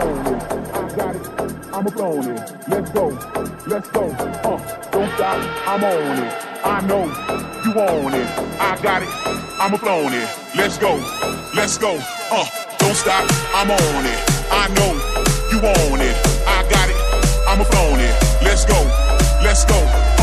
I got it, I'm a phony. Let's go, let's go. Uh, don't stop, I'm on it. I know you want it. I got it, I'm a phony. Let's go, let's go. Uh, don't stop, I'm on it. I know you want it. I got it, I'm a phony. Let's go, let's go.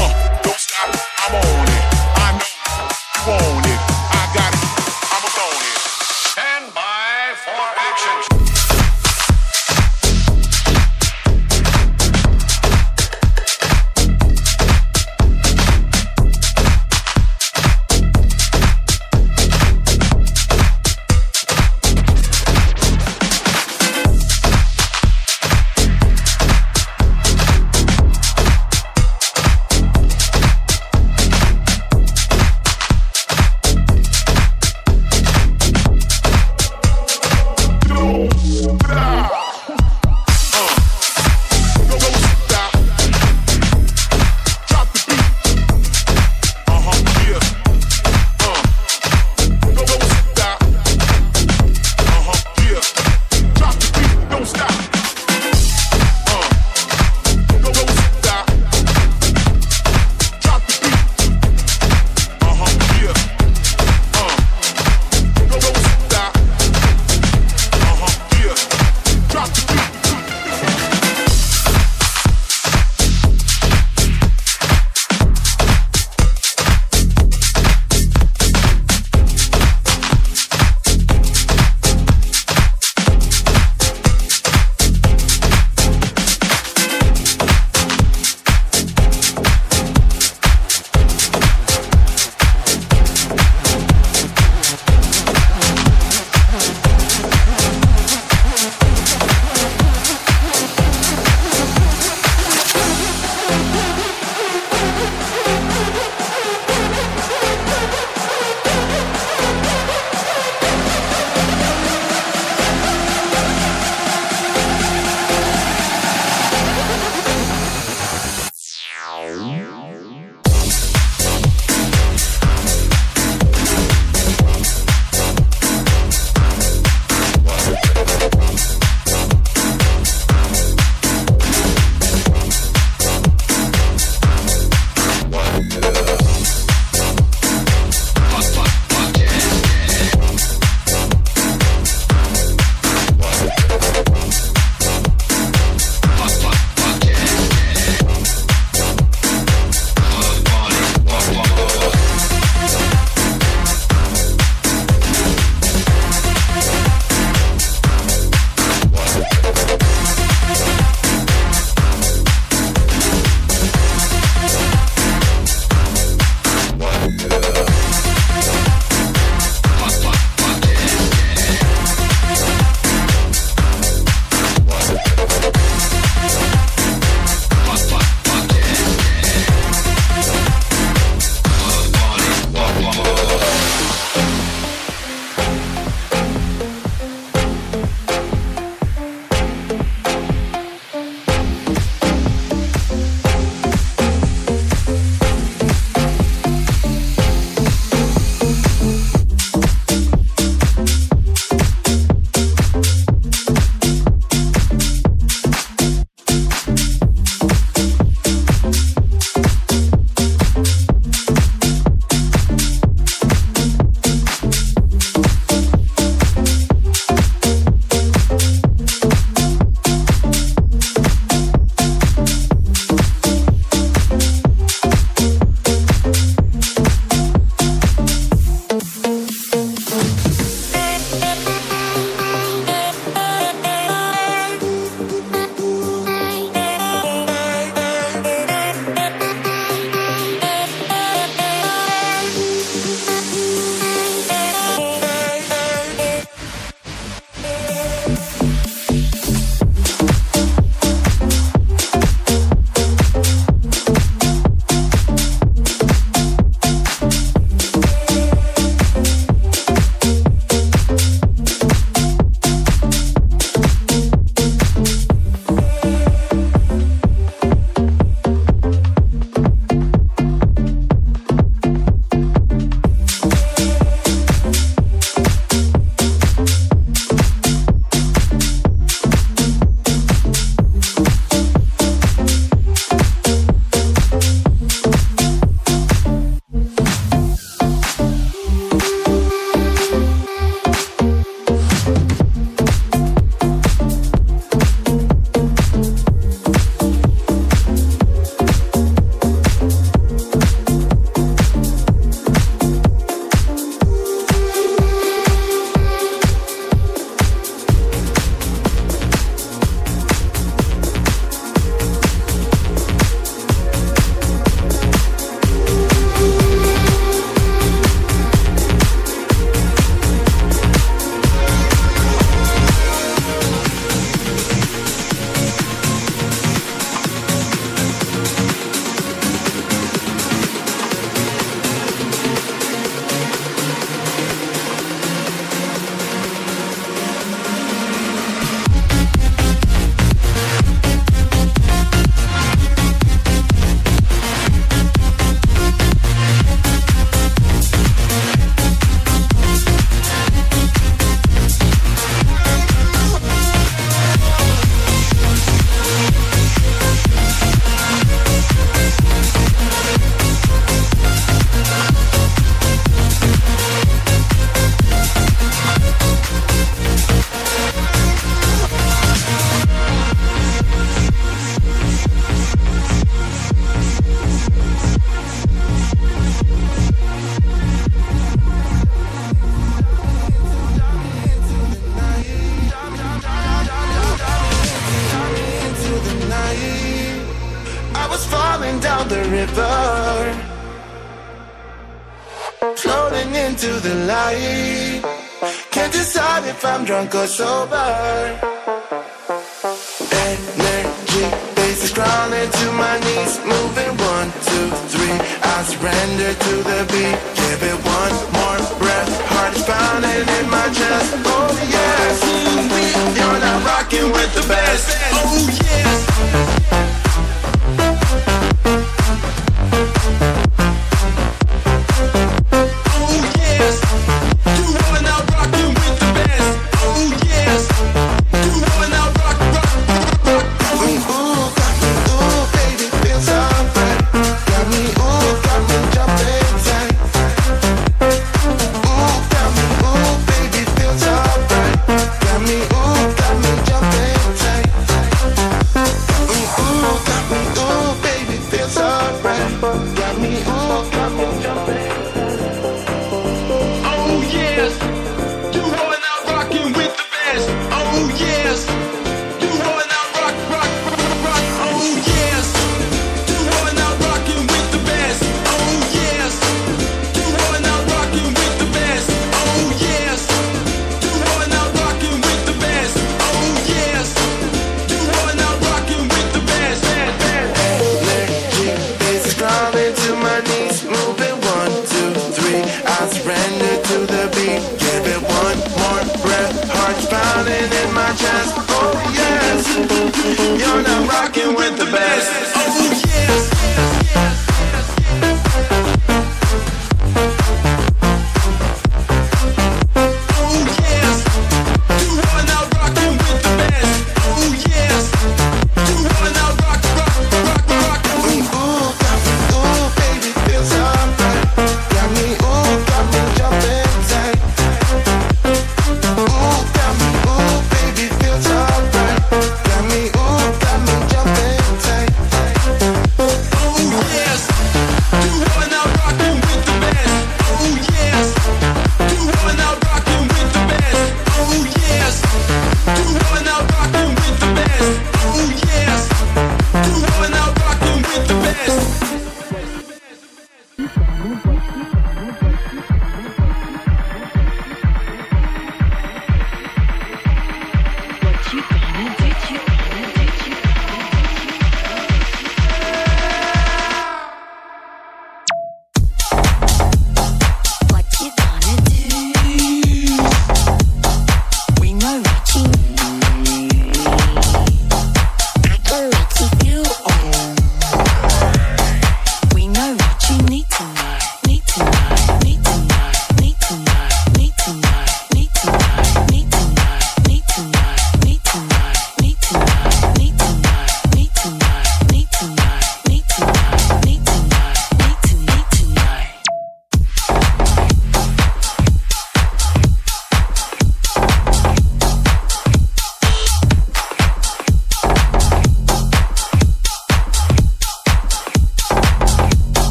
If I'm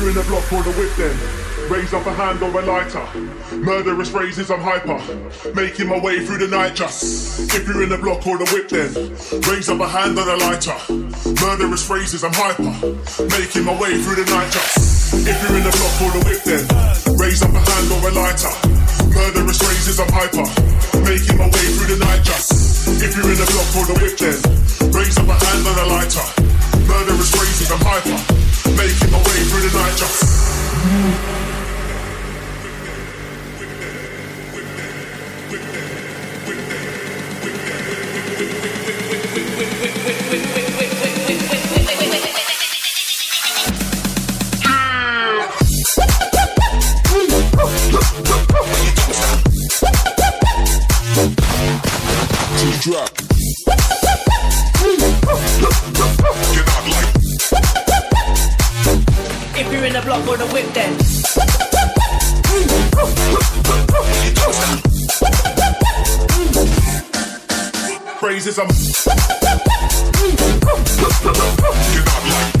If you're in the block or the whip then Raise up a hand or a lighter. Murderous phrases, I'm hyper. Making my way through the night just. If you're in the block or the whip, then raise up a hand or a lighter. Murderous phrases, I'm hyper. Making my way through the night just. If you're in the block or the whip, then raise up a hand or a lighter. Murderous phrases, I'm hyper. Making my way through the night just. If you're in the block or the whip, then raise up a hand or a lighter. Murderous phrases, I'm hyper. Making my way through the night just. drop. You're in the block or the whip, then. I'm. You're not like.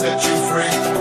Thank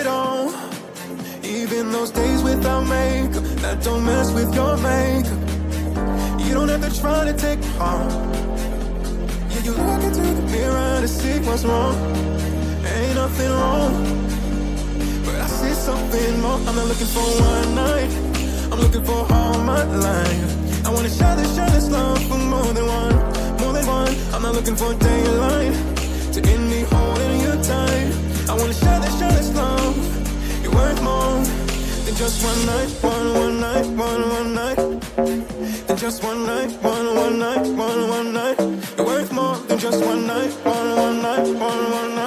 at all. Even those days without makeup, that don't mess with your makeup. You don't have to try to take harm. Yeah, you look into the mirror to see what's wrong. Ain't nothing wrong. But I see something more. I'm not looking for one night. I'm looking for all my life. I wanna share this, share this love for more than one, more than one. I'm not looking for daylight to end me holding you tight. Wanna share this, share love. You're worth more than just one night, one one night, one one night. Than just one night, one one night, one one night. You're worth more than just one night, one one night, one one night.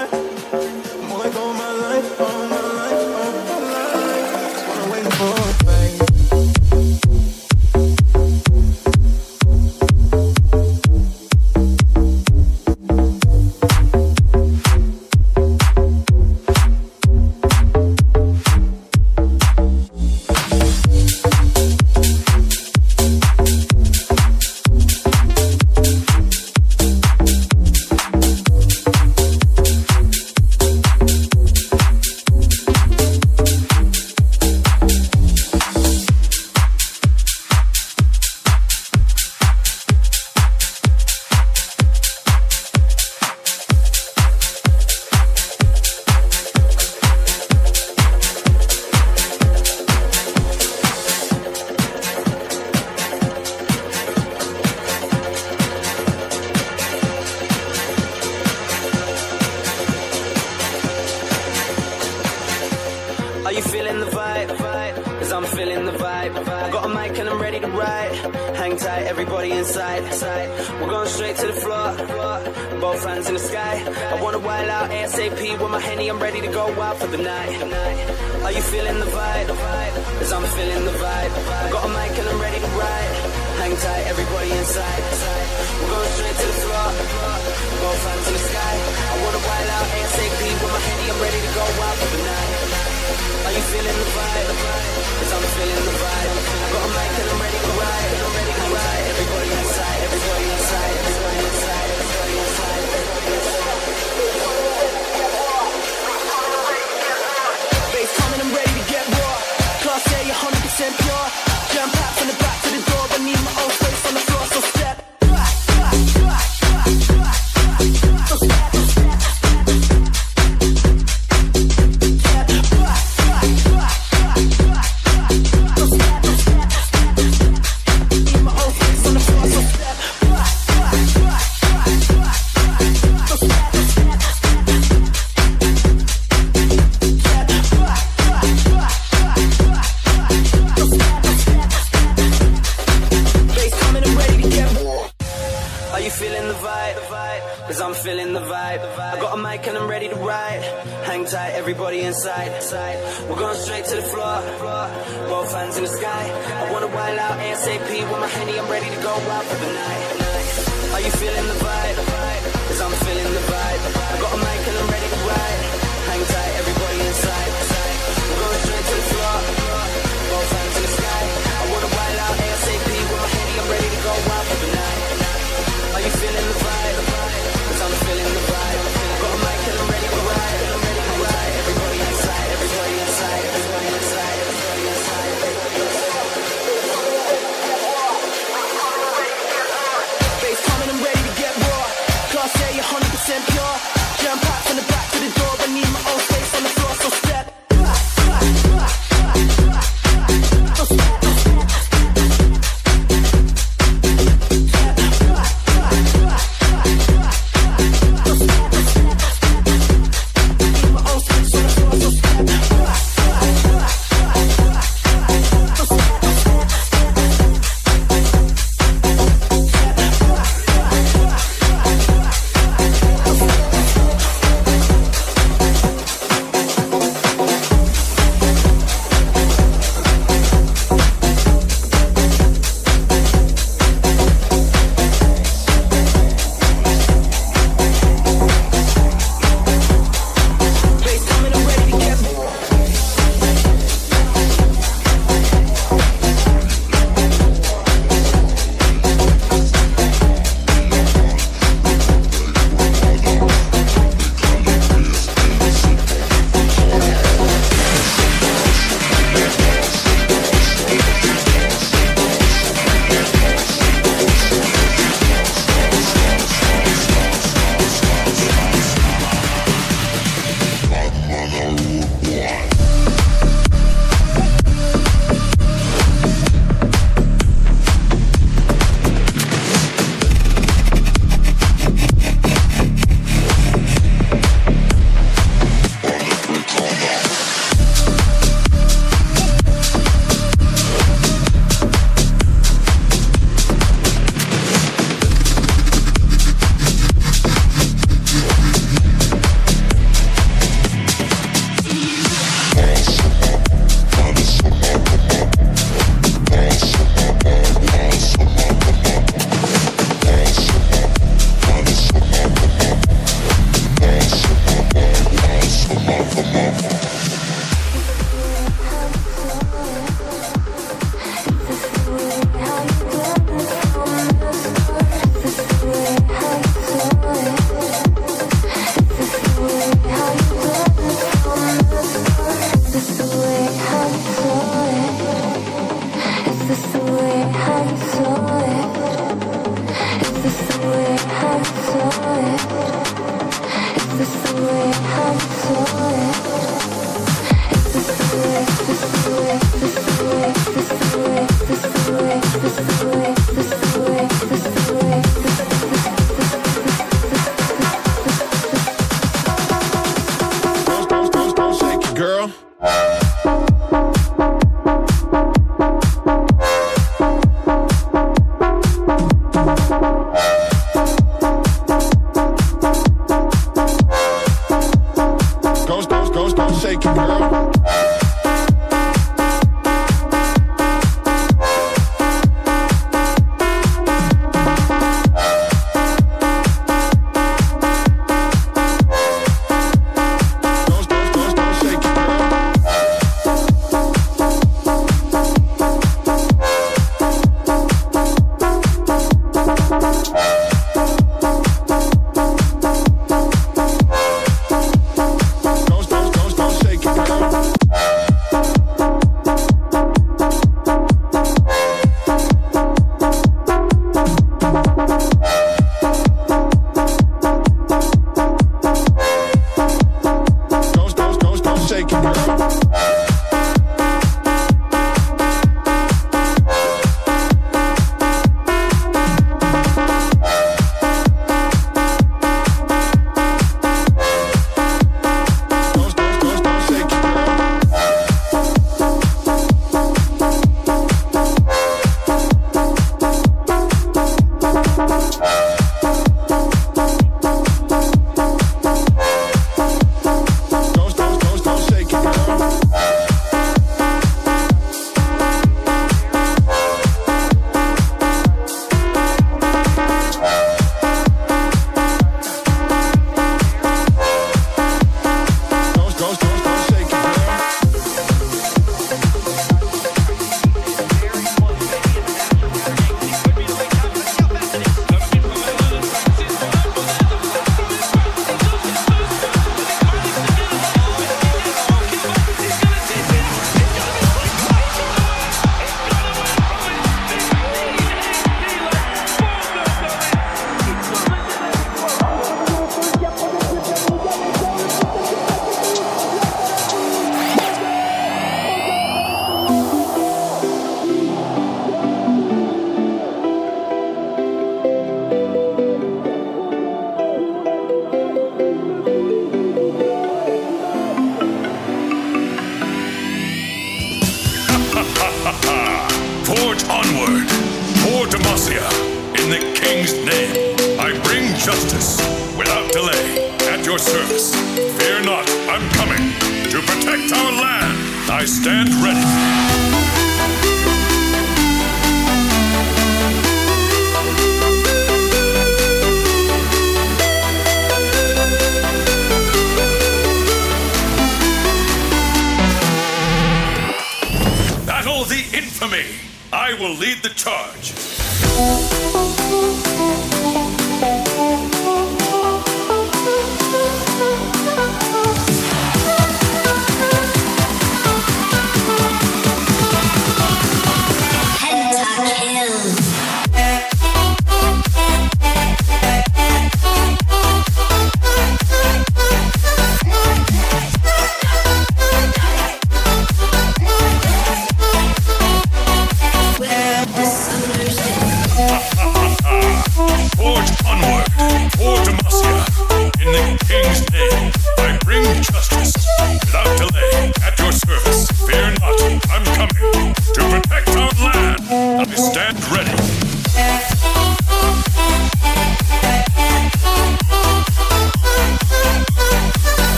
Cause I'm feeling the vibe. I got a mic and I'm ready to ride. Hang tight, everybody inside. We're going straight to the floor. going hands to the sky. I wanna wild out ASAP with my handy. I'm ready to go wild for the night. Are you feeling the vibe? Cause I'm feeling the vibe. I got a mic and I'm ready to ride. I'm ready to ride. Everybody inside, everybody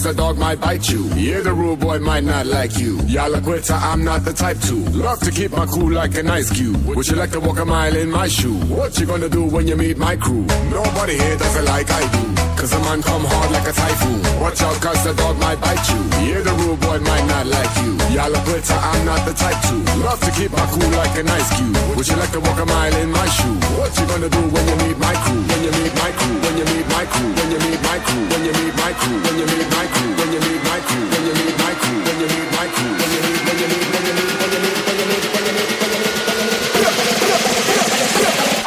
cause the dog might bite you. Yeah, the rude boy might not like you. Y'all a quitter, I'm not the type to. Love to keep my cool like an ice cube. Would you like to walk a mile in my shoe? What you gonna do when you meet my crew? Nobody here doesn't like I do. Cause the man come hard like a typhoon. Watch out, cause the dog might bite you. Yeah, the rude boy might not like you. Y'all a quitter, I'm not the type to. Love to keep my cool like an ice cube. Would you like to walk a mile in my shoe? What you gonna do when you meet my crew? When you meet my crew? When you meet my crew? When you meet my crew? When you meet my crew? When you meet my crew? When you meet my crew? When you meet my crew? When you meet my crew? When you meet when you meet when you meet when you meet when you meet when you meet when you meet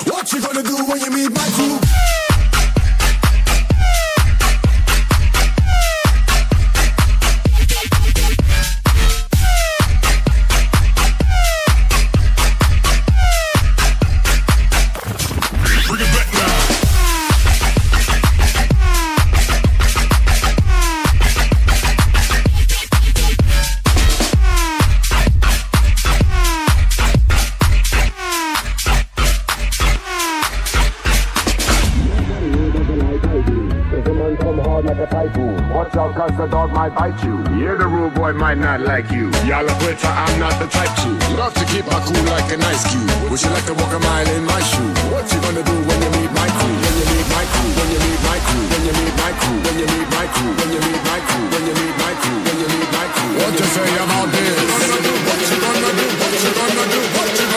What you gonna do when you? cause the dog might bite you. Yeah, the rude boy might not like you. Y'all a quitter, I'm not the type to. Love to keep my cool like an ice cube. Wish you like to walk a mile in my shoe. What you gonna do when you meet my crew? When you meet my crew, when you meet my crew, when you meet my crew, when you meet my crew, when you meet my crew, when you meet my crew, when you meet my crew. What you say about this? What you gonna do? What you gonna do? What you gonna do?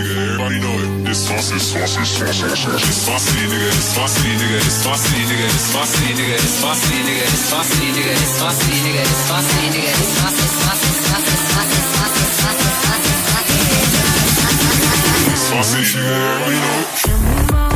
nigga. Everybody know it. It's saucy, saucy, saucy, saucy. It's saucy, nigga. It's saucy, nigga. It's saucy, nigga. It's saucy, nigga. It's saucy, nigga. It's saucy, nigga. It's saucy, nigga. It's saucy, nigga. It's saucy, saucy, saucy, saucy, saucy, saucy, saucy, saucy. Saucy, nigga. Everybody know it.